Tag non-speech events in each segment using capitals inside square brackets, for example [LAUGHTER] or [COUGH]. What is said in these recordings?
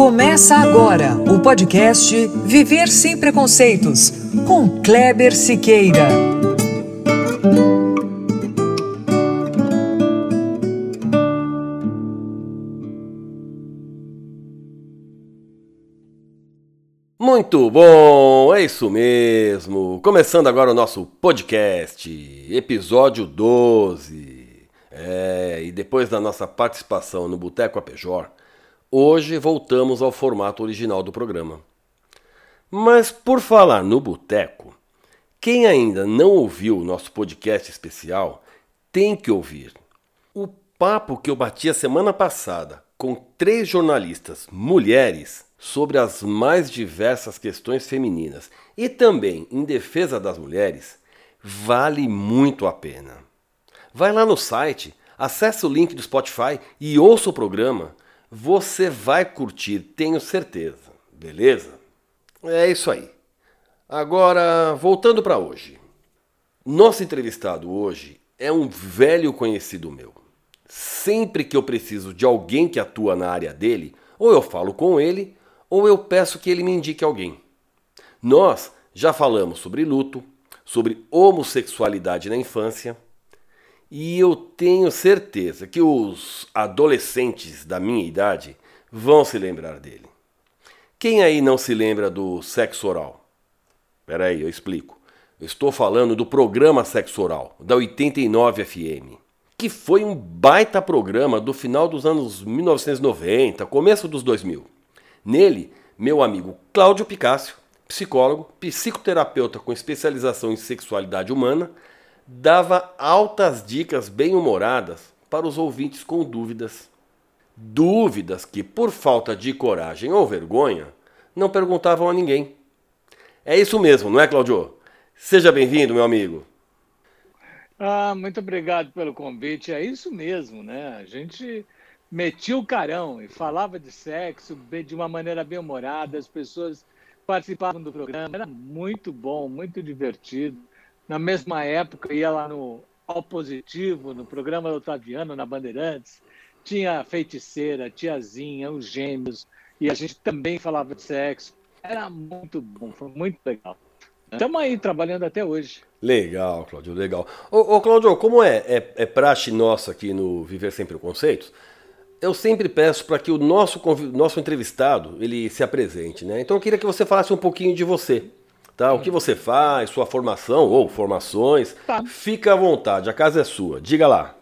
Começa agora o podcast Viver Sem Preconceitos, com Kleber Siqueira. Muito bom, é isso mesmo. Começando agora o nosso podcast, episódio 12. É, e depois da nossa participação no Boteco Apejor, Hoje voltamos ao formato original do programa. Mas por falar no boteco, quem ainda não ouviu o nosso podcast especial tem que ouvir. O papo que eu bati a semana passada com três jornalistas mulheres sobre as mais diversas questões femininas e também em defesa das mulheres vale muito a pena. Vai lá no site, acesse o link do Spotify e ouça o programa você vai curtir, tenho certeza. Beleza? É isso aí. Agora, voltando para hoje. Nosso entrevistado hoje é um velho conhecido meu. Sempre que eu preciso de alguém que atua na área dele, ou eu falo com ele, ou eu peço que ele me indique alguém. Nós já falamos sobre luto, sobre homossexualidade na infância e eu tenho certeza que os adolescentes da minha idade vão se lembrar dele. Quem aí não se lembra do sexo oral? Espera aí, eu explico. Estou falando do programa Sexo Oral, da 89 FM, que foi um baita programa do final dos anos 1990, começo dos 2000. Nele, meu amigo Cláudio Picácio, psicólogo, psicoterapeuta com especialização em sexualidade humana, dava altas dicas bem-humoradas para os ouvintes com dúvidas. Dúvidas que, por falta de coragem ou vergonha, não perguntavam a ninguém. É isso mesmo, não é, Claudio? Seja bem-vindo, meu amigo. Ah, muito obrigado pelo convite. É isso mesmo, né? A gente metia o carão e falava de sexo de uma maneira bem humorada, as pessoas participavam do programa, era muito bom, muito divertido na mesma época, ia lá no Ao Positivo, no programa do Otaviano, na Bandeirantes, tinha a feiticeira, tiazinha, os gêmeos, e a gente também falava de sexo. Era muito bom, foi muito legal. Estamos aí trabalhando até hoje. Legal, Cláudio, legal. Ô, ô Cláudio, como é, é, é praxe nossa aqui no Viver Sem Preconceitos, eu sempre peço para que o nosso, nosso entrevistado ele se apresente, né? Então eu queria que você falasse um pouquinho de você. Tá? O que você faz, sua formação ou formações, tá. fica à vontade, a casa é sua. Diga lá.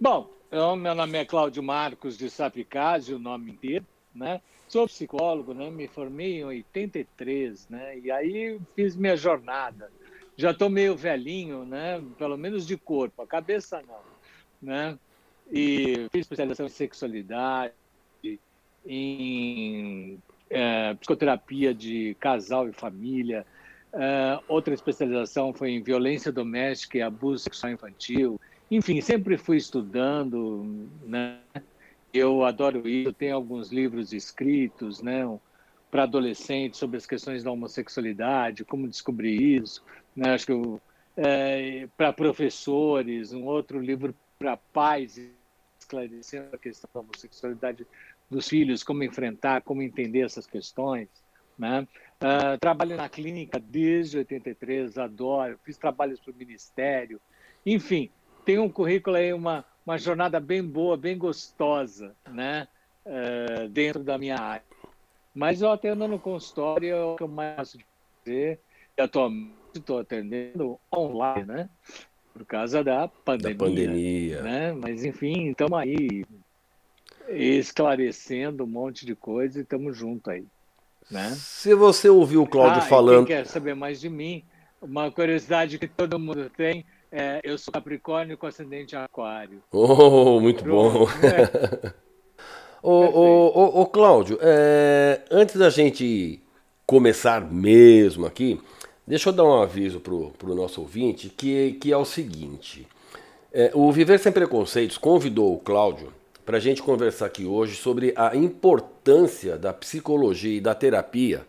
Bom, eu, meu nome é Cláudio Marcos de Sapicase, o nome inteiro, né? Sou psicólogo, né? Me formei em 83, né? E aí fiz minha jornada. Já estou meio velhinho, né? Pelo menos de corpo, a cabeça não, né? E fiz especialização em sexualidade, em é, psicoterapia de casal e família. É, outra especialização foi em violência doméstica e abuso sexual infantil. Enfim, sempre fui estudando, né? Eu adoro isso, tenho alguns livros escritos, né? Para adolescentes sobre as questões da homossexualidade, como descobrir isso. Né? Acho que é, para professores, um outro livro para pais esclarecendo a questão da homossexualidade dos filhos, como enfrentar, como entender essas questões. Né? Uh, trabalho na clínica desde 83, adoro, fiz trabalhos para o Ministério, enfim, tem um currículo aí, uma, uma jornada bem boa, bem gostosa, né? Uh, dentro da minha área. Mas eu atendo no consultório, é o que eu mais gosto de fazer, e atualmente estou atendendo online, né? Por causa da pandemia. Da pandemia. Né? Mas, enfim, estamos aí esclarecendo um monte de coisa e estamos juntos aí. Né? Se você ouviu o Cláudio ah, falando. Quem quer saber mais de mim, uma curiosidade que todo mundo tem é eu sou Capricórnio com ascendente Aquário. [LAUGHS] Oh, muito Pronto, bom. [LAUGHS] Ô, ô, ô, ô, Cláudio, é, antes da gente começar mesmo aqui, deixa eu dar um aviso para o nosso ouvinte, que, que é o seguinte. É, o Viver Sem Preconceitos convidou o Cláudio para a gente conversar aqui hoje sobre a importância da psicologia e da terapia,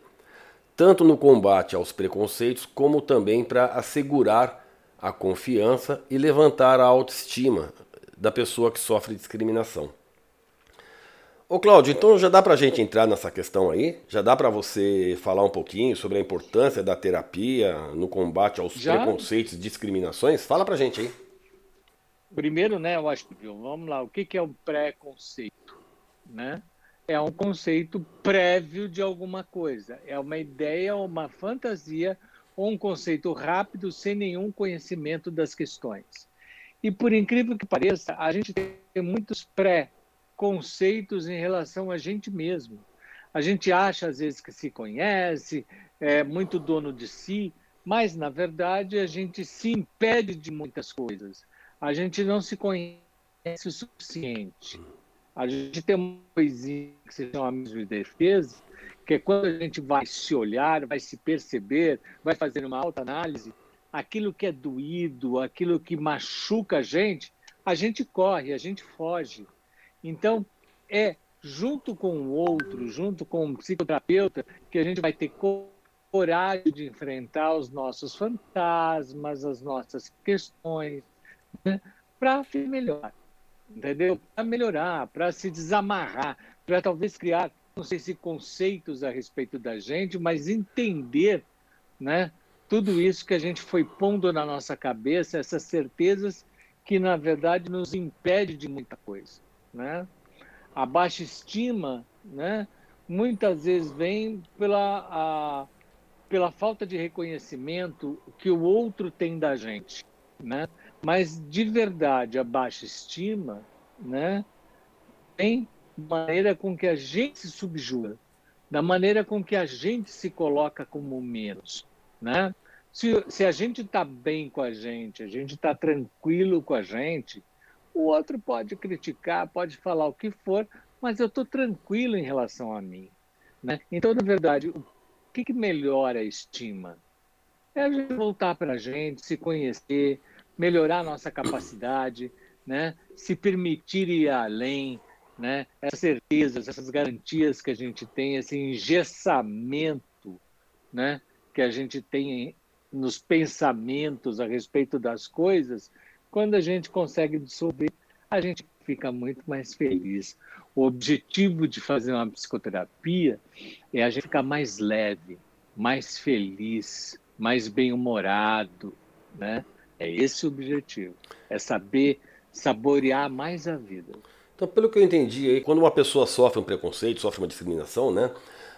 tanto no combate aos preconceitos, como também para assegurar a confiança e levantar a autoestima da pessoa que sofre discriminação. Ô Cláudio, então já dá para a gente entrar nessa questão aí? Já dá para você falar um pouquinho sobre a importância da terapia no combate aos já? preconceitos e discriminações? Fala para a gente aí. Primeiro, né, eu acho que vamos lá, o que é o preconceito, né? É um conceito prévio de alguma coisa, é uma ideia, uma fantasia ou um conceito rápido sem nenhum conhecimento das questões. E por incrível que pareça, a gente tem muitos pré-conceitos em relação a gente mesmo. A gente acha às vezes que se conhece, é muito dono de si, mas na verdade a gente se impede de muitas coisas a gente não se conhece o suficiente. A gente tem uma coisinha que se chama mesmo de defesa, que é quando a gente vai se olhar, vai se perceber, vai fazer uma autoanálise, aquilo que é doído, aquilo que machuca a gente, a gente corre, a gente foge. Então, é junto com o outro, junto com o psicoterapeuta, que a gente vai ter coragem de enfrentar os nossos fantasmas, as nossas questões, né? para melhorar, entendeu? Para melhorar, para se desamarrar, para talvez criar, não sei se conceitos a respeito da gente, mas entender, né? Tudo isso que a gente foi pondo na nossa cabeça, essas certezas que na verdade nos impede de muita coisa, né? A baixa estima, né? Muitas vezes vem pela a, pela falta de reconhecimento que o outro tem da gente, né? Mas de verdade, a baixa estima, né, tem maneira com que a gente se subjuga, da maneira com que a gente se coloca como menos, né? Se, se a gente está bem com a gente, a gente está tranquilo com a gente, o outro pode criticar, pode falar o que for, mas eu estou tranquilo em relação a mim. Né? Então, na verdade, o que, que melhora a estima? É a gente voltar para a gente, se conhecer, melhorar nossa capacidade, né? se permitir ir além, né? essas certezas, essas garantias que a gente tem, esse engessamento né? que a gente tem nos pensamentos a respeito das coisas, quando a gente consegue dissolver, a gente fica muito mais feliz. O objetivo de fazer uma psicoterapia é a gente ficar mais leve, mais feliz, mais bem-humorado, né? É esse o objetivo. É saber saborear mais a vida. Então, pelo que eu entendi aí, quando uma pessoa sofre um preconceito, sofre uma discriminação, né?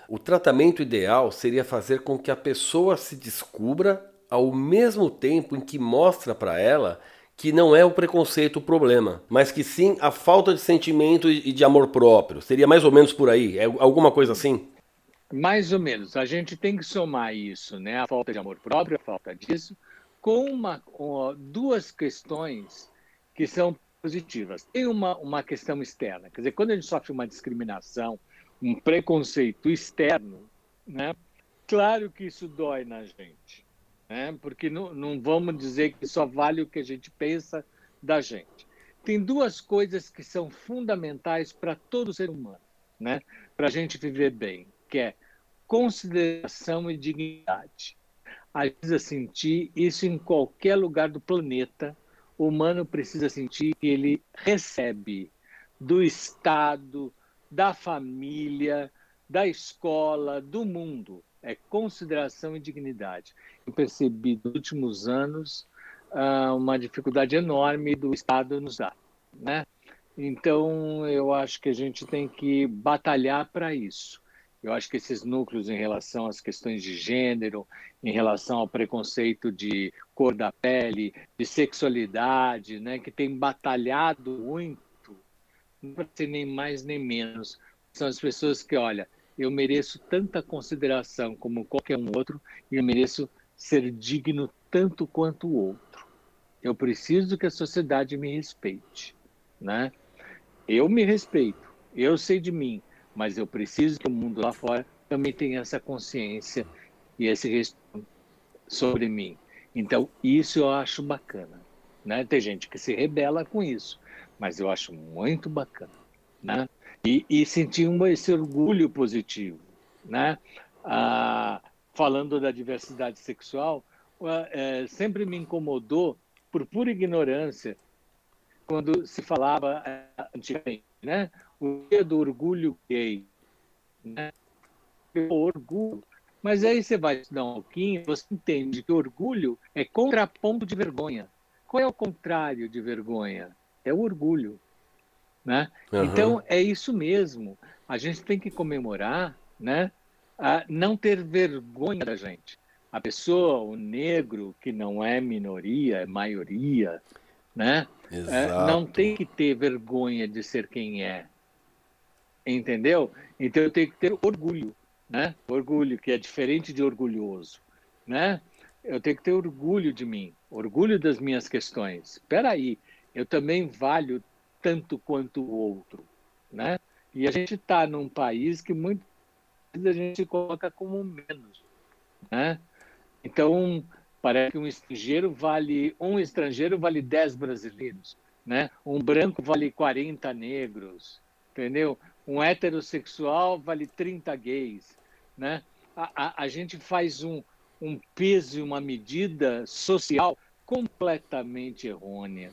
O tratamento ideal seria fazer com que a pessoa se descubra ao mesmo tempo em que mostra para ela que não é o preconceito o problema, mas que sim a falta de sentimento e de amor próprio. Seria mais ou menos por aí? É alguma coisa assim? Mais ou menos. A gente tem que somar isso, né? A falta de amor próprio, a falta disso, com, uma, duas questões que são positivas. Tem uma, uma questão externa, quer dizer, quando a gente sofre uma discriminação, um preconceito externo, né, claro que isso dói na gente, né, porque não, não vamos dizer que só vale o que a gente pensa da gente. Tem duas coisas que são fundamentais para todo ser humano, né, para a gente viver bem, que é consideração e dignidade precisa sentir isso em qualquer lugar do planeta. O humano precisa sentir que ele recebe do Estado, da família, da escola, do mundo. É consideração e dignidade. Eu percebi nos últimos anos uh, uma dificuldade enorme do Estado nos dar. Né? Então, eu acho que a gente tem que batalhar para isso. Eu acho que esses núcleos em relação às questões de gênero, em relação ao preconceito de cor da pele, de sexualidade, né, que tem batalhado muito, não para ser nem mais nem menos, são as pessoas que, olha, eu mereço tanta consideração como qualquer um outro e eu mereço ser digno tanto quanto o outro. Eu preciso que a sociedade me respeite, né? Eu me respeito, eu sei de mim, mas eu preciso que o mundo lá fora também tenha essa consciência e esse respeito sobre mim. Então, isso eu acho bacana. Né? Tem gente que se rebela com isso, mas eu acho muito bacana. Né? E, e sentir esse orgulho positivo. Né? Ah, falando da diversidade sexual, é, sempre me incomodou, por pura ignorância, quando se falava é, antigamente, né? O dia do orgulho gay. Né? Orgulho. Mas aí você vai estudar um pouquinho, você entende que orgulho é contraponto de vergonha. Qual é o contrário de vergonha? É o orgulho. Né? Uhum. Então, é isso mesmo. A gente tem que comemorar né, a não ter vergonha da gente. A pessoa, o negro, que não é minoria, é maioria, né? É, não tem que ter vergonha de ser quem é. Entendeu? Então eu tenho que ter orgulho, né? Orgulho, que é diferente de orgulhoso, né? Eu tenho que ter orgulho de mim, orgulho das minhas questões. Espera aí, eu também valho tanto quanto o outro, né? E a gente está num país que vezes a gente coloca como menos, né? Então, parece que um estrangeiro vale um estrangeiro vale 10 brasileiros, né? Um branco vale 40 negros, entendeu? Um heterossexual vale 30 gays, né? A, a, a gente faz um, um peso e uma medida social completamente errônea.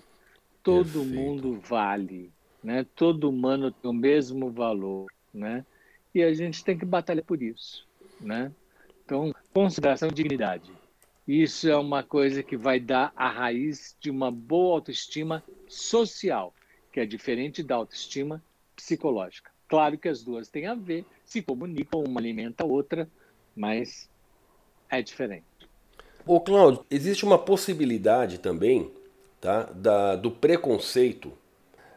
Todo Perfeito. mundo vale, né? Todo humano tem o mesmo valor, né? E a gente tem que batalhar por isso, né? Então, consideração e dignidade. Isso é uma coisa que vai dar a raiz de uma boa autoestima social, que é diferente da autoestima psicológica. Claro que as duas têm a ver, se comunicam, uma alimenta a outra, mas é diferente. Ô Cláudio, existe uma possibilidade também tá, da, do preconceito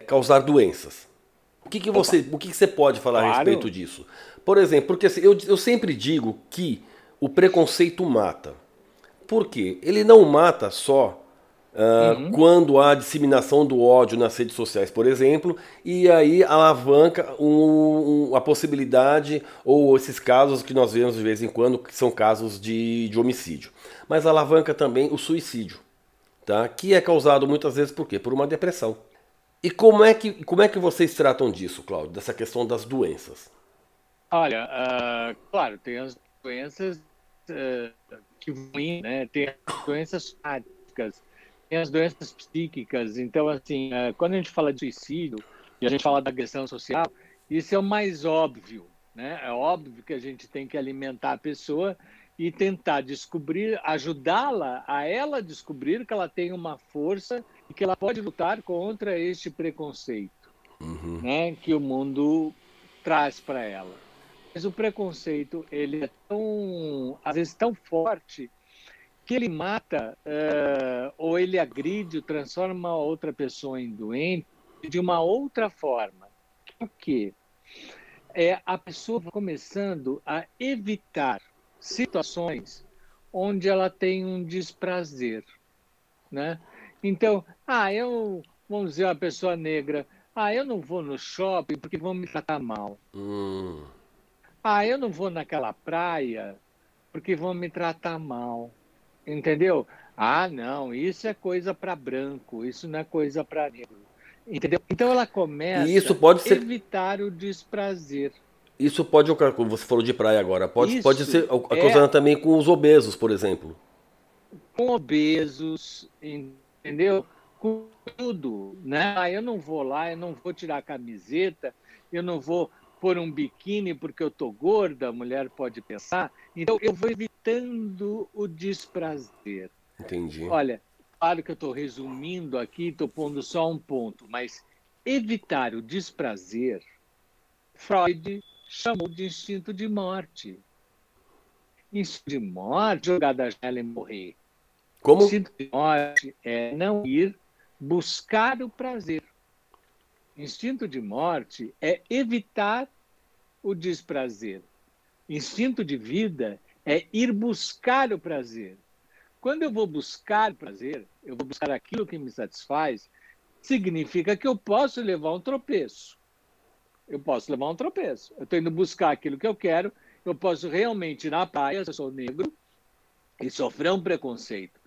causar doenças. O que, que você, o que, que você pode falar claro. a respeito disso? Por exemplo, porque assim, eu, eu sempre digo que o preconceito mata. Por quê? Ele não mata só uh, uhum. quando há disseminação do ódio nas redes sociais, por exemplo, e aí alavanca um, um, a possibilidade, ou esses casos que nós vemos de vez em quando, que são casos de, de homicídio. Mas alavanca também o suicídio, tá? que é causado muitas vezes por quê? Por uma depressão. E como é que, como é que vocês tratam disso, Cláudio, dessa questão das doenças? Olha, uh, claro, tem as doenças que vão né? Tem as doenças fáticas, tem as doenças psíquicas. Então, assim, é, quando a gente fala de suicídio e a gente fala da agressão social, isso é o mais óbvio, né? É óbvio que a gente tem que alimentar a pessoa e tentar descobrir, ajudá-la a ela descobrir que ela tem uma força e que ela pode lutar contra este preconceito, uhum. né? Que o mundo traz para ela. Mas o preconceito, ele é tão, às vezes, tão forte que ele mata uh, ou ele agride, ou transforma outra pessoa em doente de uma outra forma. O que é a pessoa começando a evitar situações onde ela tem um desprazer, né? Então, ah, eu, vamos dizer, a pessoa negra, ah, eu não vou no shopping porque vão me tratar mal. Hum. Ah, eu não vou naquela praia porque vão me tratar mal. Entendeu? Ah, não, isso é coisa para branco, isso não é coisa para negro. Entendeu? Então ela começa isso pode ser... a evitar o desprazer. Isso pode ocorrer, como você falou de praia agora, pode, isso pode ser acusando é... também com os obesos, por exemplo. Com obesos, entendeu? Com tudo, né? Ah, eu não vou lá, eu não vou tirar a camiseta, eu não vou pôr um biquíni porque eu tô gorda, a mulher pode pensar. Então eu vou evitando o desprazer. Entendi. Olha, claro que eu estou resumindo aqui, estou pondo só um ponto, mas evitar o desprazer, Freud chamou de instinto de morte. Instinto de morte, jogar da janela e morrer. Como? Instinto de morte é não ir buscar o prazer. Instinto de morte é evitar o desprazer. Instinto de vida é ir buscar o prazer. Quando eu vou buscar prazer, eu vou buscar aquilo que me satisfaz, significa que eu posso levar um tropeço. Eu posso levar um tropeço. Eu estou indo buscar aquilo que eu quero, eu posso realmente ir na praia, se eu sou negro, e sofrer um preconceito.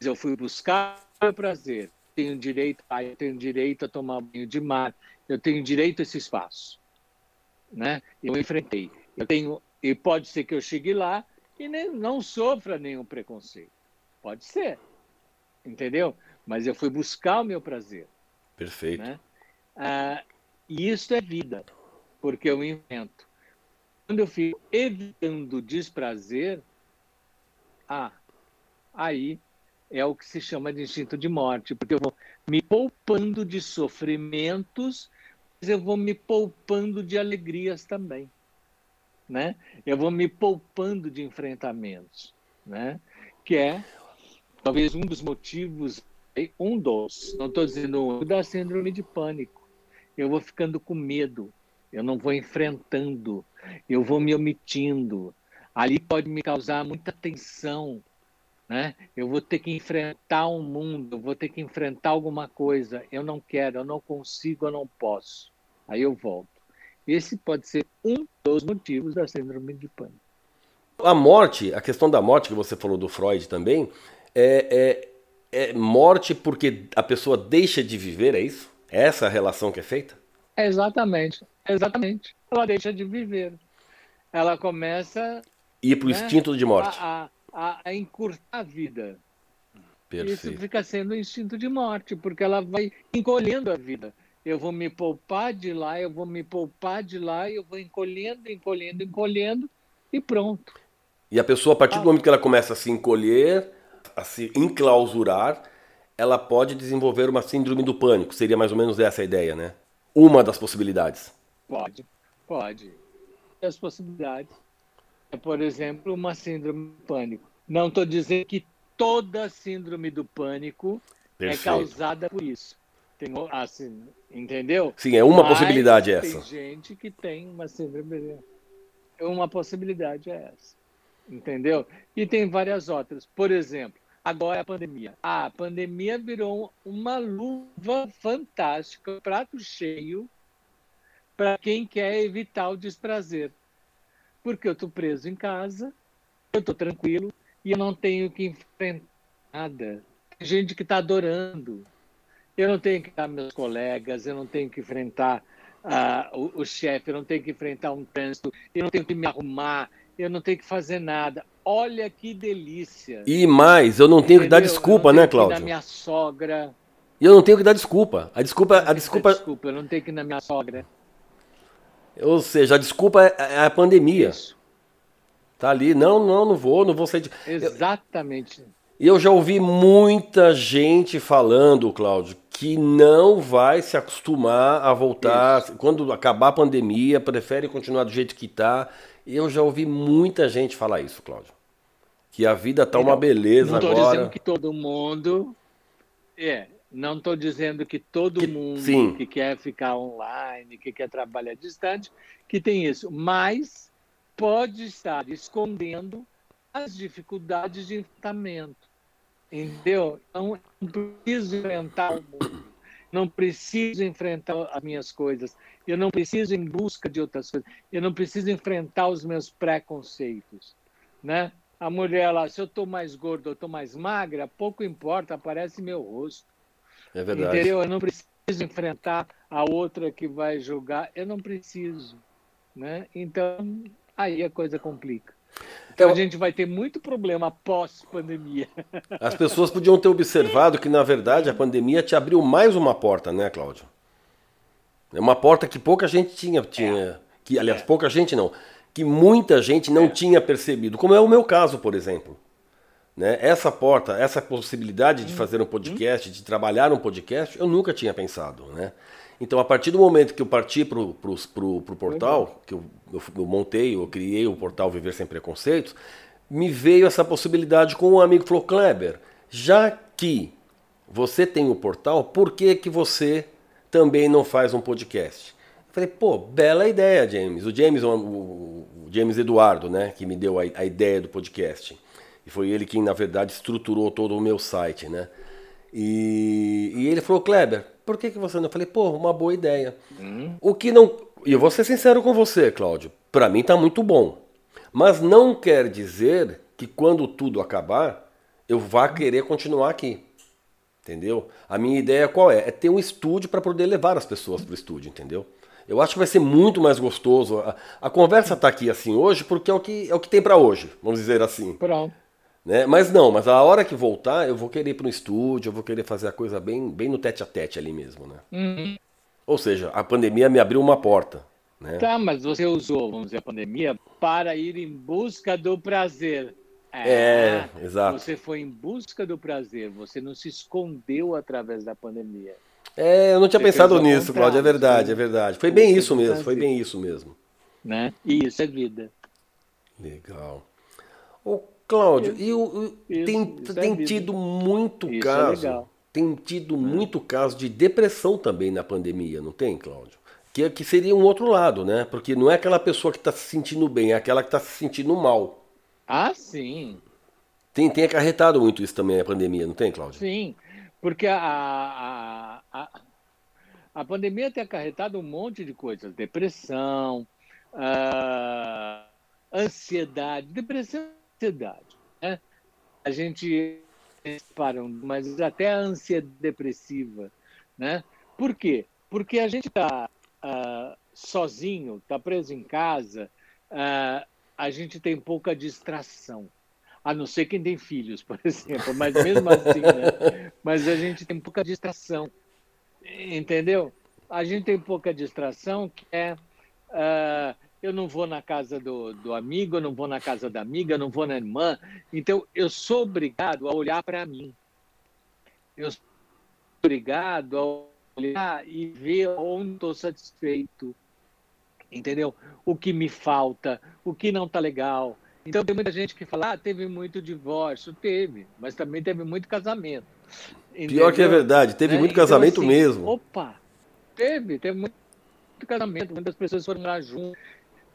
Mas eu fui buscar o prazer tenho direito a, eu tenho direito a tomar banho de mar, eu tenho direito a esse espaço, né? Eu enfrentei. Eu tenho e pode ser que eu chegue lá e nem, não sofra nenhum preconceito. Pode ser, entendeu? Mas eu fui buscar o meu prazer. Perfeito. Né? Ah, E isso é vida, porque eu invento. Quando eu fico evitando desprazer, ah, aí é o que se chama de instinto de morte, porque eu vou me poupando de sofrimentos, mas eu vou me poupando de alegrias também, né? Eu vou me poupando de enfrentamentos, né? Que é talvez um dos motivos, um dos, não estou dizendo um, da síndrome de pânico. Eu vou ficando com medo, eu não vou enfrentando, eu vou me omitindo. Ali pode me causar muita tensão, né? Eu vou ter que enfrentar um mundo, vou ter que enfrentar alguma coisa. Eu não quero, eu não consigo, eu não posso. Aí eu volto. Esse pode ser um dos motivos da síndrome de pânico. A morte, a questão da morte que você falou do Freud também, é, é, é morte porque a pessoa deixa de viver, é isso? É essa a relação que é feita? Exatamente, exatamente. Ela deixa de viver. Ela começa. Ir para o né, instinto de morte. A, a, a encurtar a vida. Perfeito. Isso fica sendo um instinto de morte, porque ela vai encolhendo a vida. Eu vou me poupar de lá, eu vou me poupar de lá, eu vou encolhendo, encolhendo, encolhendo e pronto. E a pessoa, a partir do ah. momento que ela começa a se encolher, a se enclausurar, ela pode desenvolver uma síndrome do pânico. Seria mais ou menos essa a ideia, né? Uma das possibilidades. Pode, pode. As possibilidades por exemplo, uma síndrome do pânico. Não estou dizendo que toda síndrome do pânico é Perfeito. é causada por isso. Tem, assim, entendeu? Sim, é uma Mas possibilidade tem essa. Tem gente que tem uma síndrome. Uma possibilidade é essa. Entendeu? E tem várias outras. Por exemplo, agora a pandemia. Ah, a pandemia virou uma luva fantástica, prato cheio, para quem quer evitar o desprazer porque eu estou preso em casa, eu estou tranquilo e eu não tenho que enfrentar nada. Tem gente que está adorando. Eu não tenho que dar meus colegas, eu não tenho que enfrentar uh, o, o chefe, eu não tenho que enfrentar um trânsito, eu não tenho que me arrumar, eu não tenho que fazer nada. Olha que delícia. E mais, eu não tenho Entendeu? que dar desculpa, né, Cláudio? Na minha sogra. E eu não tenho que dar desculpa. A desculpa, a desculpa. Desculpa, eu não tenho que ir na minha sogra. Ou seja, a desculpa é, é a pandemia. Isso. Tá ali, não, não, não vou, não vou sair de... Exatamente. E eu, eu já ouvi muita gente falando, Cláudio, que não vai se acostumar a voltar. Isso. Quando acabar a pandemia, prefere continuar do jeito que está. Eu já ouvi muita gente falar isso, Cláudio. Que a vida tá uma beleza não agora. Não estou dizendo que todo mundo. É, não estou dizendo que todo que, mundo sim. que quer ficar online, que quer trabalhar distante, que tem isso, mas pode estar escondendo as dificuldades de enfrentamento. Entendeu? Então, não preciso enfrentar o mundo, não preciso enfrentar as minhas coisas, eu não preciso ir em busca de outras coisas, eu não preciso enfrentar os meus preconceitos. Né? A mulher lá, se eu estou mais gorda ou estou mais magra, pouco importa, aparece meu rosto. É verdade. Entendeu? Eu não preciso enfrentar a outra que vai julgar. Eu não preciso. Né? Então, aí a coisa complica. Então, a gente vai ter muito problema pós-pandemia. [LAUGHS] As pessoas podiam ter observado que, na verdade, a pandemia te abriu mais uma porta, né, Cláudio? É uma porta que pouca gente tinha. tinha é. que, aliás, é. pouca gente não. Que muita gente não é. tinha percebido. Como é o meu caso, por exemplo. Né? Essa porta, essa possibilidade de uhum. fazer um podcast, de trabalhar um podcast, eu nunca tinha pensado. Né? Então, a partir do momento que eu parti para o portal, que eu, eu, eu, montei, eu criei o portal Viver Sem Preconceitos, me veio essa possibilidade com um amigo que falou, Kleber, já que você tem o portal, por que, que você também não faz um podcast? Eu falei, pô, bela ideia, James. O James, o, o James Eduardo, né, que me deu a, a ideia do podcast. E foi ele quem, na verdade, estruturou todo o meu site, né? E, e ele falou, Kleber, por que, que você não? Eu falei, pô, uma boa ideia. Hum. O que não. E eu vou ser sincero com você, Cláudio. Para mim tá muito bom. Mas não quer dizer que quando tudo acabar, eu vá querer continuar aqui. Entendeu? A minha ideia qual é? É ter um estúdio para poder levar as pessoas para o estúdio, entendeu? Eu acho que vai ser muito mais gostoso. A, a conversa está aqui assim hoje porque é o que, é o que tem para hoje, vamos dizer assim. Pronto. Né? Mas não, mas a hora que voltar, eu vou querer ir para um estúdio, eu vou querer fazer a coisa bem, bem no tete a tete ali mesmo, né? Uhum. Ou seja, a pandemia me abriu uma porta. Né? Tá, mas você usou, vamos dizer, a pandemia para ir em busca do prazer. É, é, exato. Você foi em busca do prazer, você não se escondeu através da pandemia. É, eu não tinha você pensado nisso, Cláudio, é verdade, é verdade. Foi bem isso mesmo, foi bem isso mesmo. Né? E isso é vida. Legal. Ô, Cláudio, e o, isso, tem, isso é tem é tido muito isso é caso, é tem tido muito caso de depressão também na pandemia, não tem, Cláudio? Que, que seria um outro lado, né? Porque não é aquela pessoa que está se sentindo bem, é aquela que está se sentindo mal. Ah, sim. Tem, tem acarretado muito isso também a pandemia, não tem, Cláudio? Sim, porque a, a, a, a pandemia tem acarretado um monte de coisas. Depressão, uh, ansiedade. Depressão ansiedade. Né? A gente param, mas até a ansiedade depressiva. Né? Por quê? Porque a gente está uh, sozinho, está preso em casa, uh, a gente tem pouca distração. A não ser quem tem filhos, por [LAUGHS] exemplo, mas mesmo assim, né? Mas a gente tem pouca distração, entendeu? A gente tem pouca distração que é uh, eu não vou na casa do, do amigo, eu não vou na casa da amiga, eu não vou na irmã. Então, eu sou obrigado a olhar para mim. Eu sou obrigado a olhar e ver onde estou satisfeito, entendeu? O que me falta, o que não está legal. Então tem muita gente que fala, ah, teve muito divórcio, teve, mas também teve muito casamento. Entendeu? Pior que é verdade, teve é, muito casamento então, assim, mesmo. Opa, teve, teve muito casamento, muitas pessoas foram lá junto,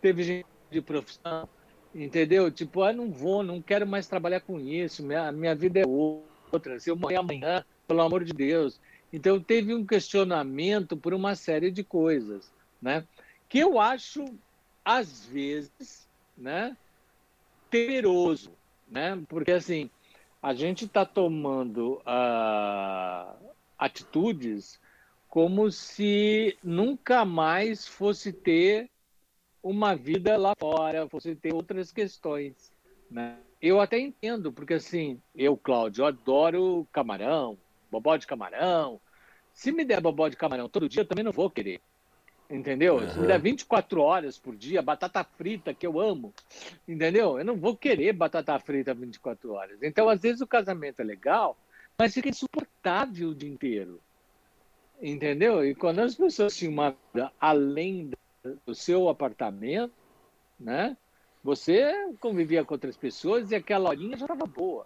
teve gente de profissão, entendeu? Tipo, ah, não vou, não quero mais trabalhar com isso, minha, minha vida é outra, se eu morrer amanhã, pelo amor de Deus, então, teve um questionamento por uma série de coisas, né? que eu acho, às vezes, né, temeroso, né? porque assim, a gente está tomando uh, atitudes como se nunca mais fosse ter uma vida lá fora, fosse ter outras questões. Né? Eu até entendo, porque assim, eu, Cláudio, adoro camarão, bobó de camarão. Se me der bobó de camarão todo dia, eu também não vou querer. Entendeu? Uhum. Se me der 24 horas por dia, batata frita, que eu amo, entendeu? Eu não vou querer batata frita 24 horas. Então, às vezes, o casamento é legal, mas fica insuportável o dia inteiro. Entendeu? E quando as pessoas tinham uma vida além do seu apartamento, né? Você convivia com outras pessoas e aquela horinha já estava boa,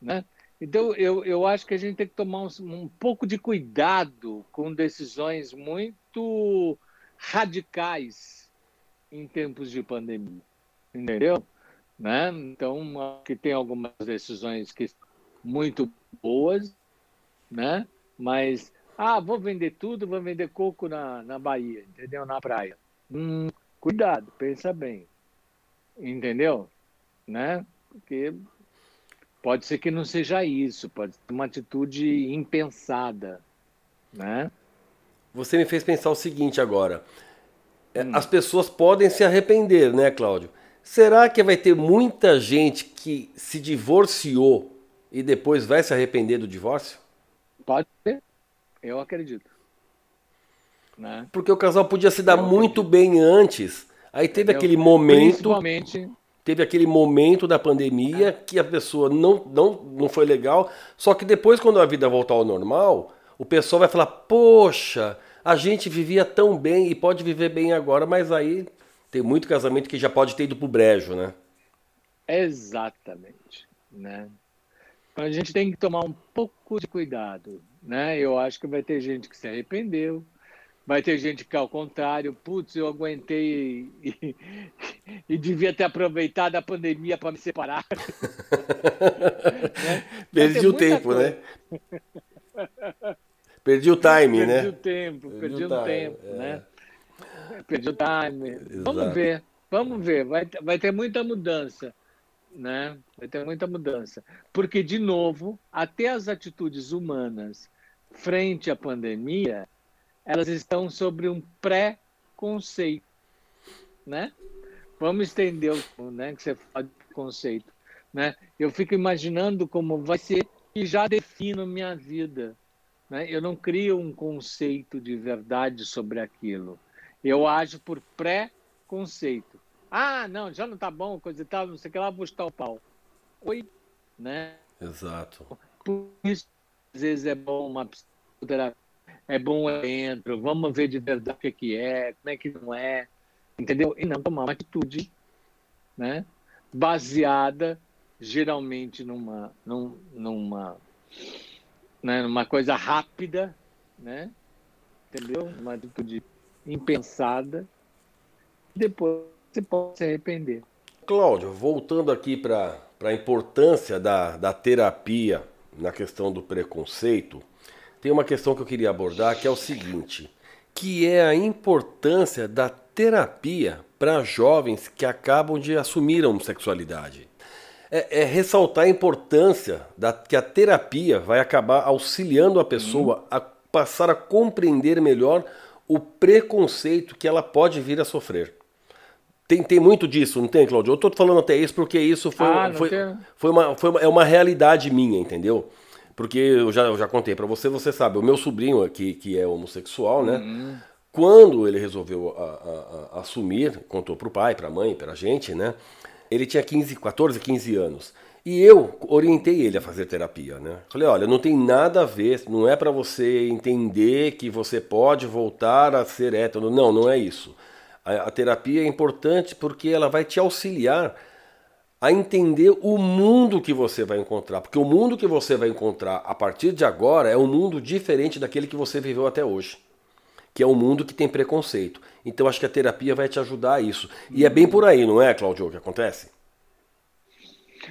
né? Então, eu, eu acho que a gente tem que tomar um, um pouco de cuidado com decisões muito radicais em tempos de pandemia, entendeu? Né? Então, que tem algumas decisões que muito boas, né? Mas, ah, vou vender tudo, vou vender coco na, na Bahia, entendeu? Na praia. Hum, cuidado, pensa bem, entendeu? Né? Porque Pode ser que não seja isso, pode ser uma atitude impensada, né? Você me fez pensar o seguinte agora. É, hum. As pessoas podem se arrepender, né, Cláudio? Será que vai ter muita gente que se divorciou e depois vai se arrepender do divórcio? Pode ser. Eu acredito. Né? Porque o casal podia se dar Eu muito bem antes. Aí teve aquele momento. Principalmente teve aquele momento da pandemia que a pessoa não, não, não foi legal. Só que depois, quando a vida voltar ao normal, o pessoal vai falar: Poxa, a gente vivia tão bem e pode viver bem agora, mas aí tem muito casamento que já pode ter ido pro brejo, né? Exatamente, né? Então a gente tem que tomar um pouco de cuidado, né? Eu acho que vai ter gente que se arrependeu, Vai ter gente que, ao contrário, putz, eu aguentei e, e, devia ter aproveitado a pandemia para me separar. [LAUGHS] né? Perdi o tempo, né? coisa. né? Perdi o time, perdi né? O tempo, perdi, perdi o, time, tempo, é. né? Perdi o time. Exato. Vamos ver, vamos ver. Vai, vai ter muita mudança, né? Vai ter muita mudança. Porque, de novo, até as atitudes humanas frente à pandemia elas estão sobre um pré-conceito, né? Vamos estender o né, que você fala de conceito, né? Eu fico imaginando como vai ser e já defino minha vida, Né? Eu não crio um conceito de verdade sobre aquilo. Eu ajo por pré-conceito. Ah, não, já não está bom, coisa e tal, não sei o que lá, vou estar o pau. Oi, né? Exato. Por isso, às vezes é bom uma psicoterapia, é bom eu entro, vamos ver de verdade o que, que é, como é que não é, entendeu? E não tomar uma atitude, né? Baseada geralmente numa, num, numa, né, numa coisa rápida, né? Entendeu? Uma atitude impensada. Depois você pode se arrepender. Cláudio, voltando aqui para a importância da, da terapia na questão do preconceito, tem uma questão que eu queria abordar que é o seguinte, que é a importância da terapia para jovens que acabam de assumir a homossexualidade. É, é, ressaltar a importância da que a terapia vai acabar auxiliando a pessoa a passar a compreender melhor o preconceito que ela pode vir a sofrer. Tem, tem muito disso, não tem, Claudio? Eu estou falando até isso porque isso foi, ah, foi, foi, uma, foi uma, é uma realidade minha, entendeu? Porque eu já, eu já contei para você, você sabe, o meu sobrinho aqui, que é homossexual, né? Uhum. Quando ele resolveu a, a, a assumir, contou para o pai, para a mãe, para a gente, né? Ele tinha 15, 14, 15 anos. E eu orientei ele a fazer terapia, né? Falei, olha, não tem nada a ver, não é para você entender que você pode voltar a ser hétero. Não, não é isso. A, a terapia é importante porque ela vai te auxiliar a entender o mundo que você vai encontrar. Porque o mundo que você vai encontrar a partir de agora é um mundo diferente daquele que você viveu até hoje. Que é um mundo que tem preconceito. Então acho que a terapia vai te ajudar a isso. E é bem por aí, não é, Claudio, o que acontece?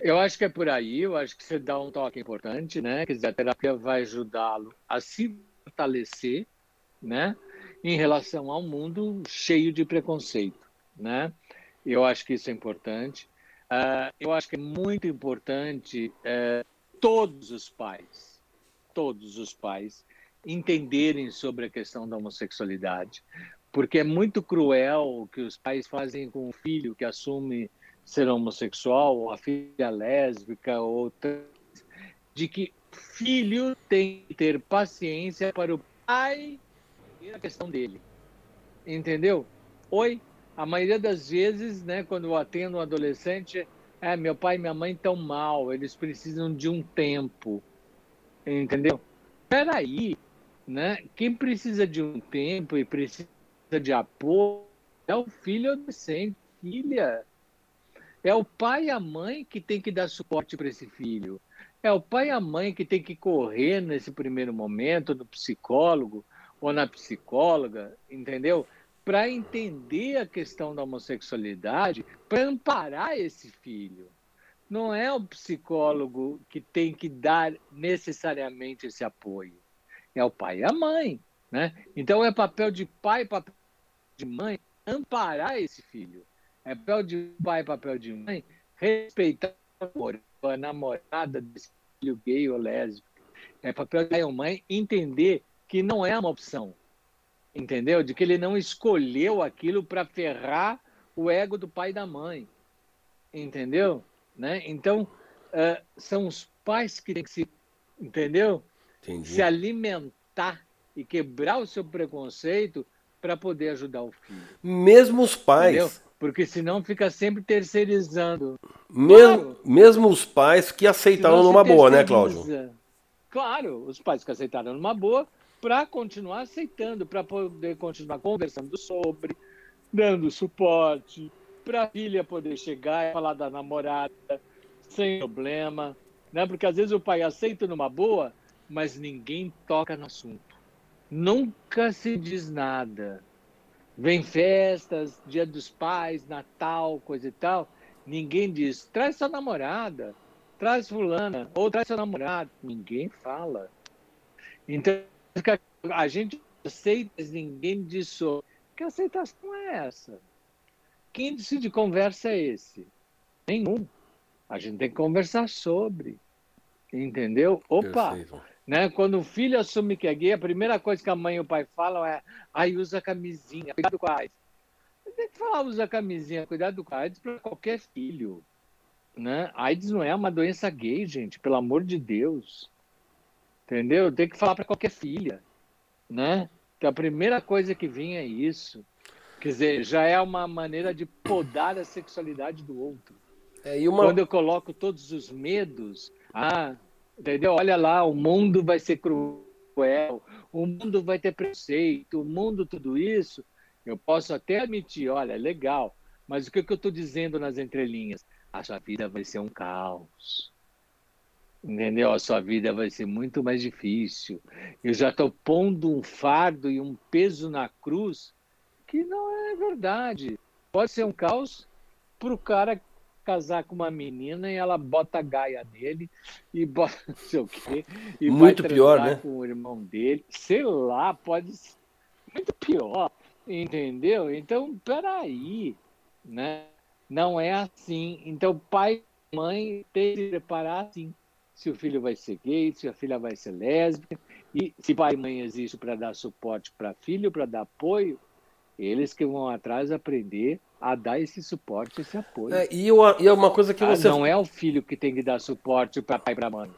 Eu acho que é por aí, eu acho que você dá um toque importante, né? Quer dizer, a terapia vai ajudá-lo a se fortalecer, né? em relação ao mundo cheio de preconceito, né? Eu acho que isso é importante. Uh, eu acho que é muito importante uh, todos os pais, todos os pais entenderem sobre a questão da homossexualidade, porque é muito cruel o que os pais fazem com o filho que assume ser homossexual, ou a filha lésbica, ou de que filho tem que ter paciência para o pai a questão dele. Entendeu? Oi, a maioria das vezes, né, quando eu atendo um adolescente, é, meu pai e minha mãe estão mal, eles precisam de um tempo. Entendeu? Peraí, né? Quem precisa de um tempo e precisa de apoio é o filho adolescente, filha. É o pai e a mãe que tem que dar suporte para esse filho. É o pai e a mãe que tem que correr nesse primeiro momento no psicólogo ou na psicóloga, entendeu? Para entender a questão da homossexualidade, para amparar esse filho. Não é o psicólogo que tem que dar necessariamente esse apoio. É o pai e a mãe. Né? Então é papel de pai, papel de mãe amparar esse filho. É papel de pai, papel de mãe respeitar a namorada desse filho gay ou lésbico. É papel ou mãe entender que não é uma opção, entendeu? De que ele não escolheu aquilo para ferrar o ego do pai e da mãe, entendeu? Né? Então, uh, são os pais que têm que se, entendeu? Entendi. Se alimentar e quebrar o seu preconceito para poder ajudar o filho. Mesmo os pais. Entendeu? Porque senão fica sempre terceirizando. Mesmo, claro. mesmo os pais que aceitaram numa boa, né, Cláudio? Claro, os pais que aceitaram numa boa para continuar aceitando, para poder continuar conversando sobre, dando suporte, para a filha poder chegar e falar da namorada sem problema, né? Porque às vezes o pai aceita numa boa, mas ninguém toca no assunto. Nunca se diz nada. Vem festas, Dia dos Pais, Natal, coisa e tal, ninguém diz: traz sua namorada, traz fulana, ou traz seu namorado. Ninguém fala. Então a gente aceita, mas ninguém diz sobre. Que aceitação é essa? Que índice de conversa é esse? Nenhum. A gente tem que conversar sobre. Entendeu? Opa! Né? Quando o filho assume que é gay, a primeira coisa que a mãe e o pai falam é: ai, usa camisinha, cuidado com a AIDS. Tem que falar, usa camisinha, cuidado com a AIDS para qualquer filho. Né? A AIDS não é uma doença gay, gente, pelo amor de Deus. Entendeu? Tem que falar para qualquer filha, né? Que a primeira coisa que vinha é isso. Quer dizer, já é uma maneira de podar a sexualidade do outro. É, uma... Quando eu coloco todos os medos, ah, entendeu? Olha lá, o mundo vai ser cruel, o mundo vai ter preconceito, o mundo tudo isso. Eu posso até admitir, olha, legal, mas o que, que eu estou dizendo nas entrelinhas? A sua vida vai ser um caos. Entendeu? A sua vida vai ser muito mais difícil. Eu já estou pondo um fardo e um peso na cruz que não é verdade. Pode ser um caos para o cara casar com uma menina e ela bota a gaia nele e bota [LAUGHS] não sei o quê. E muito pior, né? Com o irmão dele. Sei lá, pode ser muito pior. Entendeu? Então, peraí, né? Não é assim. Então, pai e mãe tem que se preparar assim. Se o filho vai ser gay, se a filha vai ser lésbica. E se pai e mãe existe para dar suporte para filho, para dar apoio, eles que vão atrás aprender a dar esse suporte, esse apoio. É, e, eu, e é uma coisa que ah, você. Não é o filho que tem que dar suporte para pai e para mãe.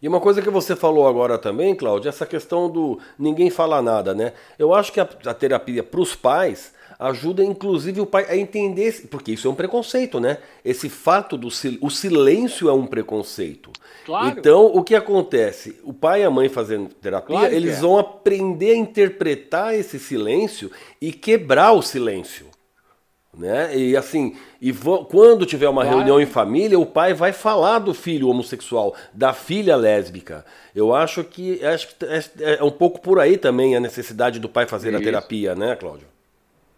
E uma coisa que você falou agora também, Cláudio, essa questão do ninguém falar nada, né? Eu acho que a, a terapia para os pais ajuda inclusive o pai a entender, porque isso é um preconceito, né? Esse fato do o silêncio é um preconceito. Claro. Então, o que acontece? O pai e a mãe fazendo terapia, claro eles é. vão aprender a interpretar esse silêncio e quebrar o silêncio. Né? E assim, e quando tiver uma reunião em família, o pai vai falar do filho homossexual, da filha lésbica. Eu acho que acho que é, é um pouco por aí também a necessidade do pai fazer Isso. a terapia, né, Cláudio?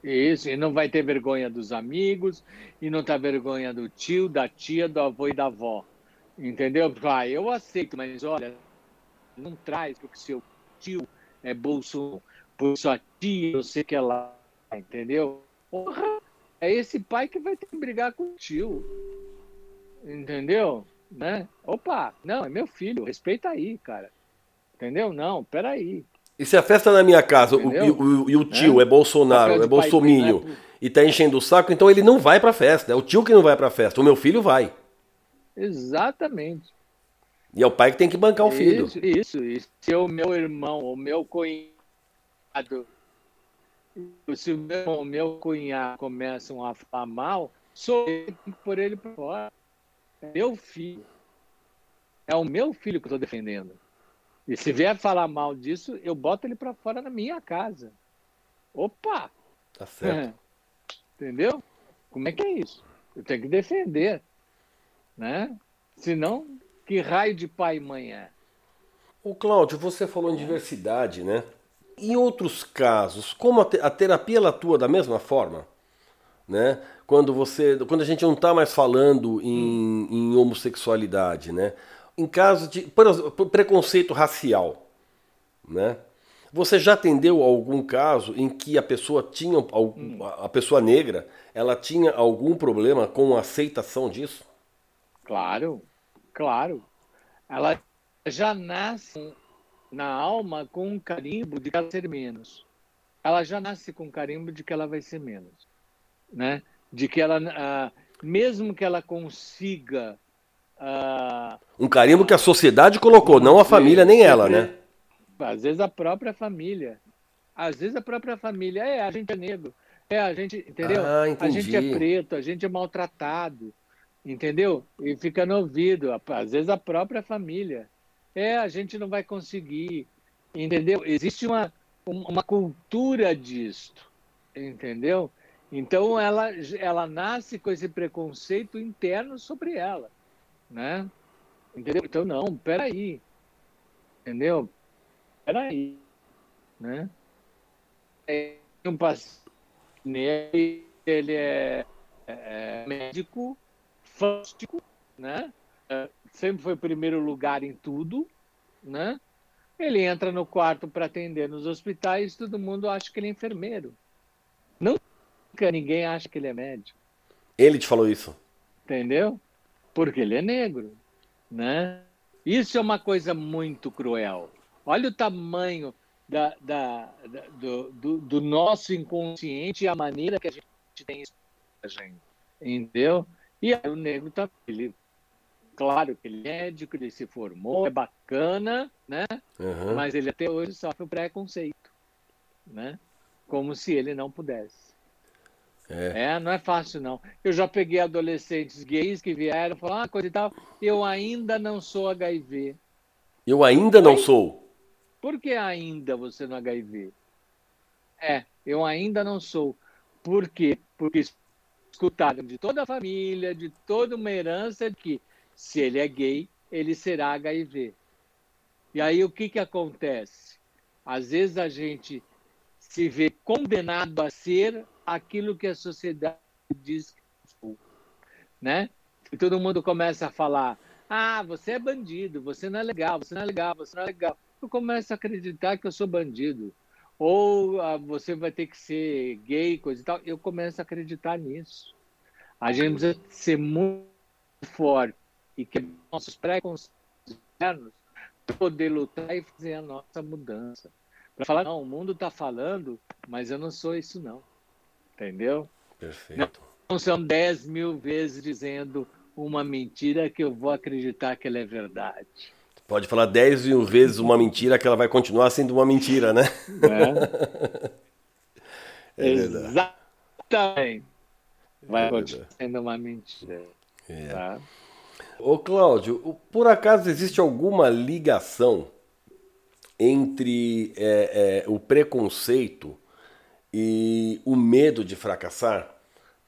Isso, e não vai ter vergonha dos amigos, e não tá vergonha do tio, da tia, do avô e da avó. Entendeu? Ah, eu aceito, mas olha, não traz, porque seu tio é bolso, por sua tia, não sei que lá, entendeu? Porra, é esse pai que vai ter que brigar com o tio. Entendeu? Né? Opa, não, é meu filho, respeita aí, cara. Entendeu? Não, peraí. E se a festa na minha casa o, e, o, o, tio é, é Bolsonaro, é Bolsominho, né? e tá enchendo o saco, então ele não vai pra festa. É o tio que não vai pra festa. O meu filho vai. Exatamente. E é o pai que tem que bancar o filho. Isso, isso. E se o meu irmão, o meu cunhado, se o meu, o meu cunhado começam a falar mal, sou eu por ele por fora. É meu filho. É o meu filho que eu estou defendendo. E se vier falar mal disso, eu boto ele para fora na minha casa. Opa! Tá certo. [LAUGHS] Entendeu? Como é que é isso? Eu tenho que defender. Né? Senão, que raio de pai e mãe é? O Cláudio, você falou em diversidade, né? Em outros casos, como a terapia ela atua da mesma forma? Né? Quando você, quando a gente não está mais falando em, em homossexualidade, né? Em caso de por preconceito racial, né? Você já atendeu algum caso em que a pessoa tinha a pessoa negra, ela tinha algum problema com a aceitação disso? Claro, claro. Ela já nasce na alma com um carimbo de que ela ser menos. Ela já nasce com um carimbo de que ela vai ser menos, né? De que ela, ah, mesmo que ela consiga um carimbo que a sociedade colocou, não a família nem ela, né? Às vezes a própria família. Às vezes a própria família. É, a gente é negro. É, a gente, entendeu? Ah, a gente é preto, a gente é maltratado. Entendeu? E fica no ouvido. Às vezes a própria família. É, a gente não vai conseguir. Entendeu? Existe uma, uma cultura disto. Entendeu? Então ela, ela nasce com esse preconceito interno sobre ela né? Entendeu? Então, não, peraí. Entendeu? Peraí. Né? É um paciente, ele é, é médico, fantástico, né? É, sempre foi primeiro lugar em tudo, né? Ele entra no quarto para atender nos hospitais, todo mundo acha que ele é enfermeiro. Nunca ninguém acha que ele é médico. Ele te falou isso? Entendeu? Porque ele é negro, né? Isso é uma coisa muito cruel. Olha o tamanho da, da, da do, do, do, nosso inconsciente e a maneira que a gente tem isso gente, entendeu? E aí o negro tá ele claro que ele é médico, ele se formou, é bacana, né? Uhum. Mas ele até hoje sofre o preconceito, né? Como se ele não pudesse. É. é. não é fácil não. Eu já peguei adolescentes gays que vieram falar ah, coisa e tal. Eu ainda não sou HIV. Eu ainda não sou. Por que ainda você não é HIV? É, eu ainda não sou. Por quê? Porque escutaram de toda a família, de toda uma herança, de que se ele é gay, ele será HIV. E aí o que, que acontece? Às vezes a gente se vê condenado a ser aquilo que a sociedade diz que sou, né? E todo mundo começa a falar: "Ah, você é bandido, você não é legal, você não é legal, você não é legal". Eu começo a acreditar que eu sou bandido ou ah, você vai ter que ser gay, coisa e tal. Eu começo a acreditar nisso. A gente precisa ser muito forte e que nossos preconceitos internos poder lutar e fazer a nossa mudança. Para falar, não, o mundo está falando, mas eu não sou isso não. Entendeu? Perfeito. Não são 10 mil vezes dizendo uma mentira que eu vou acreditar que ela é verdade. Pode falar 10 mil vezes uma mentira que ela vai continuar sendo uma mentira, né? [LAUGHS] É, é Exatamente. Vai é continuar sendo uma mentira. É. Tá? Ô Cláudio, por acaso existe alguma ligação entre é, é, o preconceito e o medo de fracassar?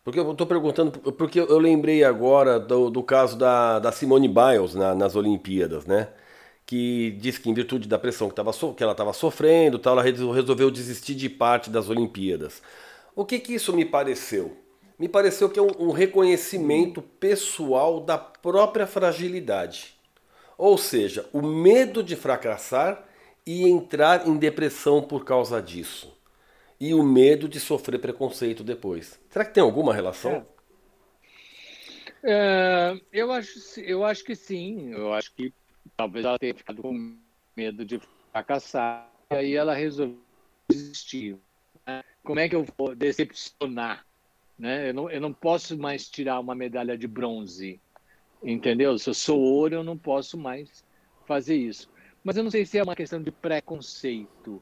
Porque eu estou perguntando, porque eu lembrei agora do, do caso da, da Simone Biles na, nas Olimpíadas, né? que diz que em virtude da pressão que, tava que ela estava sofrendo, tal, ela resolveu desistir de parte das Olimpíadas. O que, que isso me pareceu? Me pareceu que é um, um reconhecimento pessoal da própria fragilidade. Ou seja, o medo de fracassar e entrar em depressão por causa disso. E o medo de sofrer preconceito depois. Será que tem alguma relação? É. É, eu, acho, eu acho que sim. Eu acho que talvez ela tenha ficado com medo de fracassar, e aí ela resolveu desistir. Né? Como é que eu vou decepcionar? Né? Eu, não, eu não posso mais tirar uma medalha de bronze, entendeu? Se eu sou ouro, eu não posso mais fazer isso. Mas eu não sei se é uma questão de preconceito,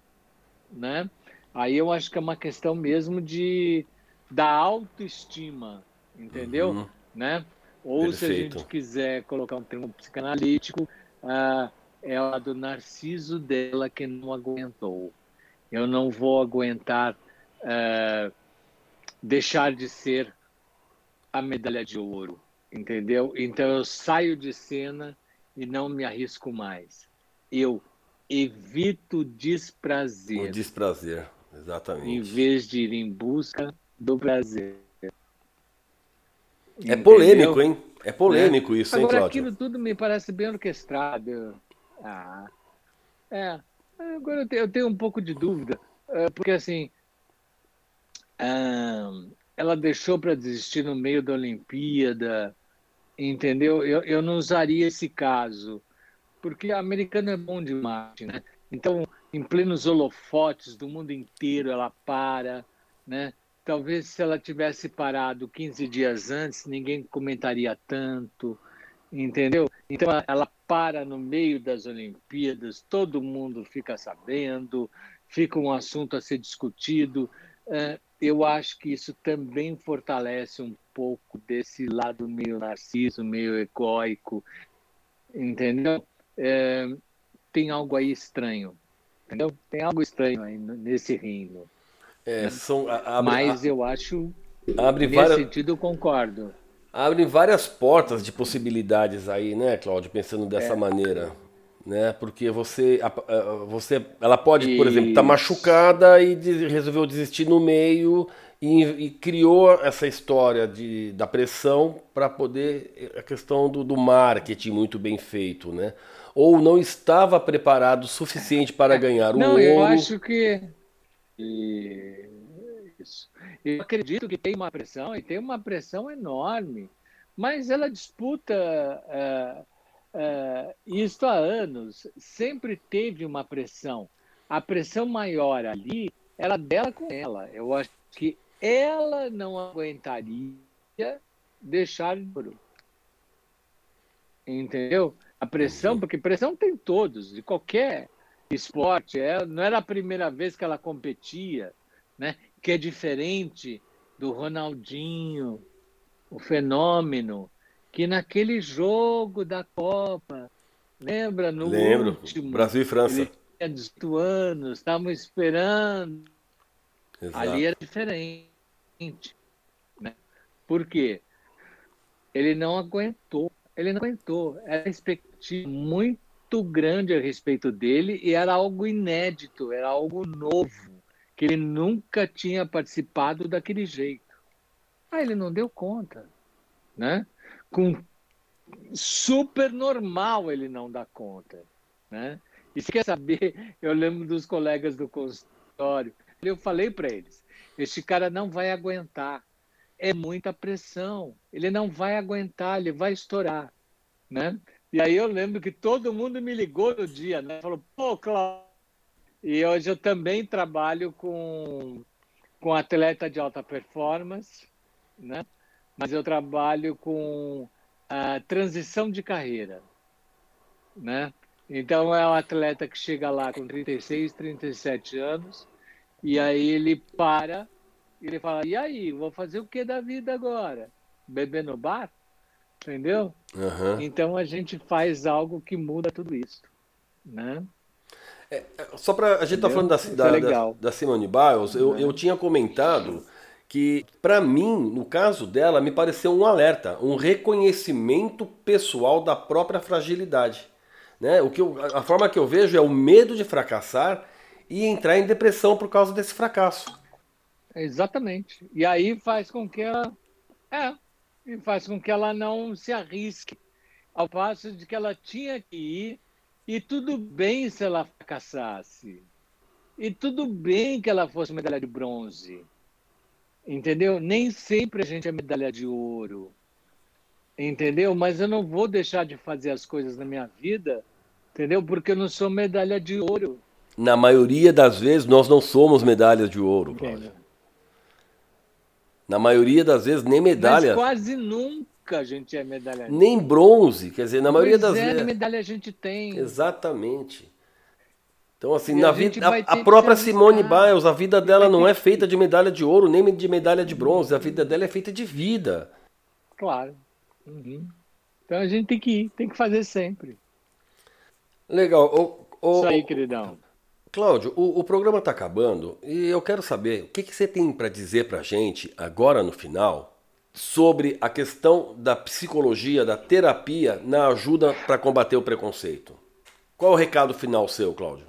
né? Aí eu acho que é uma questão mesmo de da autoestima, entendeu? Uhum. Né? Ou Perfeito. se a gente quiser colocar um termo psicanalítico, ah, é a do narciso dela que não aguentou. Eu não vou aguentar ah, deixar de ser a medalha de ouro, entendeu? Então eu saio de cena e não me arrisco mais. Eu evito desprazer. O desprazer, exatamente. Em vez de ir em busca do prazer. É Entendeu? polêmico, hein? É polêmico né? isso, hein, Agora, Cláudio? aquilo tudo me parece bem orquestrado. Ah, é. Agora eu tenho, eu tenho um pouco de dúvida, é, porque assim, ela deixou para desistir no meio da Olimpíada, entendeu? Eu, eu não usaria esse caso, porque americano é bom demais, né? Então, em plenos holofotes do mundo inteiro, ela para, né? talvez se ela tivesse parado 15 dias antes, ninguém comentaria tanto, entendeu? Então ela para no meio das Olimpíadas, todo mundo fica sabendo, fica um assunto a ser discutido. É, eu acho que isso também fortalece um pouco desse lado meio narciso, meio egoico, entendeu? Tem algo aí estranho, entendeu? Tem algo estranho aí nesse reino. É, são, abre, Mas eu acho. Abre nesse várias, sentido, eu concordo. Abre várias portas de possibilidades aí, né, Cláudio? Pensando dessa é. maneira. Né? Porque você, você ela pode, por exemplo, estar tá machucada e resolveu desistir no meio e, e criou essa história de, da pressão para poder a questão do, do marketing muito bem feito, né? Ou não estava preparado o suficiente para ganhar o não, ouro. Eu acho que e isso. Eu acredito que tem uma pressão e tem uma pressão enorme, mas ela disputa uh, uh, isso há anos. Sempre teve uma pressão. A pressão maior ali era dela com ela. Eu acho que ela não aguentaria deixar de Entendeu? A pressão, porque pressão tem todos, de qualquer esporte. É, não era a primeira vez que ela competia, né? que é diferente do Ronaldinho, o fenômeno, que naquele jogo da Copa, lembra? No Lembro, último, Brasil e França. Ele tinha 18 anos, estavam esperando. Exato. Ali era diferente. Né? Por quê? Ele não aguentou. Ele não aguentou. Era uma expectativa muito grande a respeito dele e era algo inédito, era algo novo, que ele nunca tinha participado daquele jeito. Aí ele não deu conta. Né? Com super normal ele não dá conta. Né? E se quer saber, [LAUGHS] eu lembro dos colegas do consultório, eu falei para eles: este cara não vai aguentar é muita pressão. Ele não vai aguentar, ele vai estourar, né? E aí eu lembro que todo mundo me ligou no dia, né? Falou, pô, Cláudio. E hoje eu também trabalho com, com atleta de alta performance, né? Mas eu trabalho com a transição de carreira, né? Então é um atleta que chega lá com 36, 37 anos e aí ele para ele fala, e aí, vou fazer o que da vida agora? Beber no bar? Entendeu? Uhum. Então a gente faz algo que muda tudo isso. Né? É, só para a gente estar tá falando da, da, é da, da, Simone Biles, eu, eu tinha comentado que, para mim, no caso dela, me pareceu um alerta, um reconhecimento pessoal da própria fragilidade. Né? O que eu, a forma que eu vejo é o medo de fracassar e entrar em depressão por causa desse fracasso. Exatamente. E aí faz com que ela. É, e faz com que ela não se arrisque. Ao passo de que ela tinha que ir, e tudo bem se ela fracassasse. E tudo bem que ela fosse medalha de bronze. Entendeu? Nem sempre a gente é medalha de ouro. Entendeu? Mas eu não vou deixar de fazer as coisas na minha vida, entendeu? Porque eu não sou medalha de ouro. Na maioria das vezes, nós não somos medalhas de ouro, Cláudio. Na maioria das vezes, nem medalha. Mas quase nunca a gente é medalha. Nem bronze, quer dizer, na maioria pois das é, vezes. medalha a gente tem. Exatamente. Então, assim, na vida, a, a própria Simone Biles, a vida dela não é feita de [LAUGHS] medalha de ouro, nem de medalha de bronze. A vida dela é feita de vida. Claro. Uhum. Então a gente tem que ir, tem que fazer sempre. Legal. O, o, Isso aí, queridão. Cláudio, o, o programa está acabando e eu quero saber o que, que você tem para dizer para a gente agora no final sobre a questão da psicologia, da terapia na ajuda para combater o preconceito. Qual o recado final seu, Cláudio?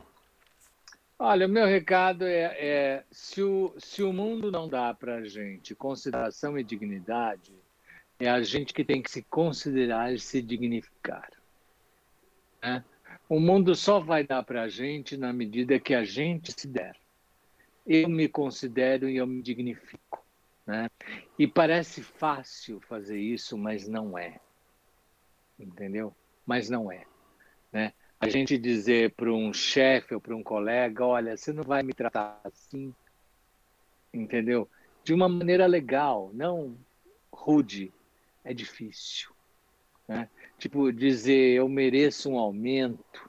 Olha, o meu recado é, é se, o, se o mundo não dá para a gente consideração e dignidade, é a gente que tem que se considerar e se dignificar. Né? O mundo só vai dar para a gente na medida que a gente se der. Eu me considero e eu me dignifico. Né? E parece fácil fazer isso, mas não é. Entendeu? Mas não é. Né? A gente dizer para um chefe ou para um colega: olha, você não vai me tratar assim. Entendeu? De uma maneira legal, não rude. É difícil. Né? Tipo, dizer eu mereço um aumento,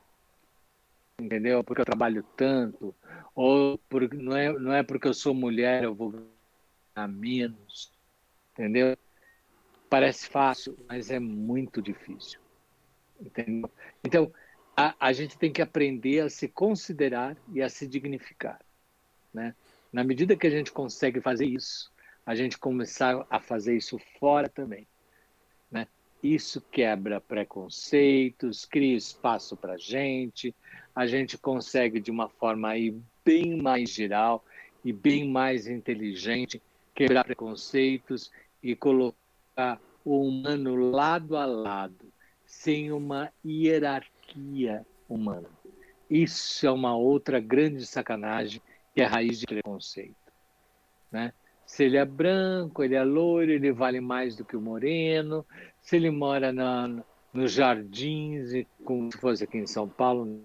entendeu? Porque eu trabalho tanto, ou por, não, é, não é porque eu sou mulher eu vou ganhar menos, entendeu? Parece fácil, mas é muito difícil, entendeu? Então, a, a gente tem que aprender a se considerar e a se dignificar, né? Na medida que a gente consegue fazer isso, a gente começar a fazer isso fora também. Isso quebra preconceitos, cria espaço para a gente, a gente consegue de uma forma aí bem mais geral e bem mais inteligente quebrar preconceitos e colocar o humano lado a lado, sem uma hierarquia humana. Isso é uma outra grande sacanagem que é a raiz de preconceito. Né? Se ele é branco, ele é loiro, ele vale mais do que o moreno. Se ele mora na, nos jardins, como se fosse aqui em São Paulo,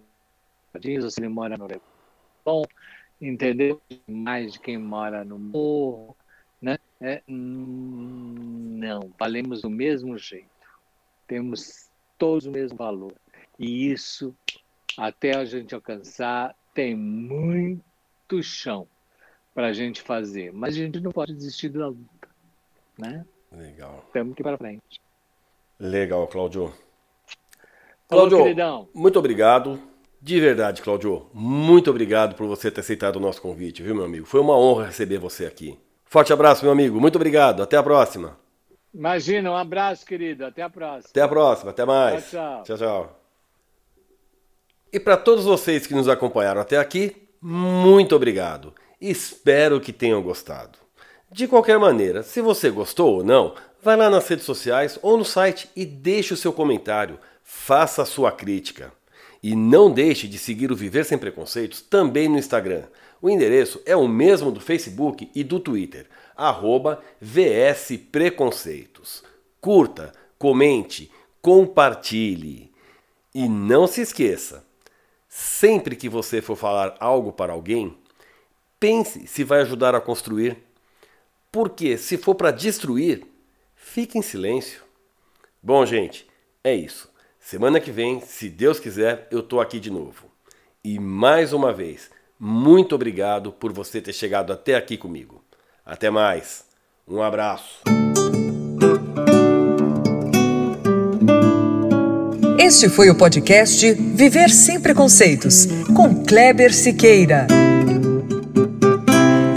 jardins, ou se ele mora no Leblon, entendeu? Mais de quem mora no morro, né? É, hum, não, valemos do mesmo jeito. Temos todos o mesmo valor. E isso, até a gente alcançar, tem muito chão para a gente fazer. Mas a gente não pode desistir da luta. Né? Legal. Temos que ir para frente. Legal, Cláudio. Cláudio, muito obrigado. De verdade, Cláudio, muito obrigado por você ter aceitado o nosso convite, viu, meu amigo? Foi uma honra receber você aqui. Forte abraço, meu amigo. Muito obrigado. Até a próxima. Imagina, um abraço, querido. Até a próxima. Até a próxima. Até mais. Tchau, tchau. tchau, tchau. E para todos vocês que nos acompanharam até aqui, muito obrigado. Espero que tenham gostado. De qualquer maneira, se você gostou ou não, vai lá nas redes sociais ou no site e deixe o seu comentário. Faça a sua crítica. E não deixe de seguir o Viver Sem Preconceitos também no Instagram. O endereço é o mesmo do Facebook e do Twitter, arroba VS Preconceitos. Curta, comente, compartilhe. E não se esqueça, sempre que você for falar algo para alguém, pense se vai ajudar a construir. Porque se for para destruir, fique em silêncio. Bom, gente, é isso. Semana que vem, se Deus quiser, eu tô aqui de novo. E mais uma vez, muito obrigado por você ter chegado até aqui comigo. Até mais. Um abraço. Este foi o podcast Viver Sem Preconceitos, com Kleber Siqueira.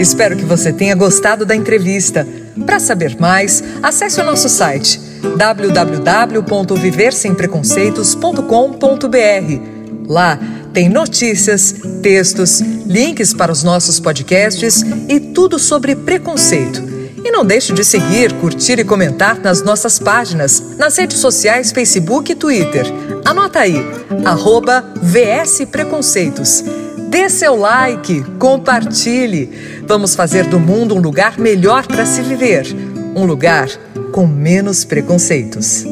Espero que você tenha gostado da entrevista. Para saber mais, acesse o nosso site www.viversempreconceitos.com.br. Lá tem notícias, textos, links para os nossos podcasts e tudo sobre preconceito. E não deixe de seguir, curtir e comentar nas nossas páginas, nas redes sociais Facebook e Twitter. Anota aí, arroba VS Preconceitos. Dê seu like, compartilhe. Vamos fazer do mundo um lugar melhor para se viver. Um lugar com menos preconceitos.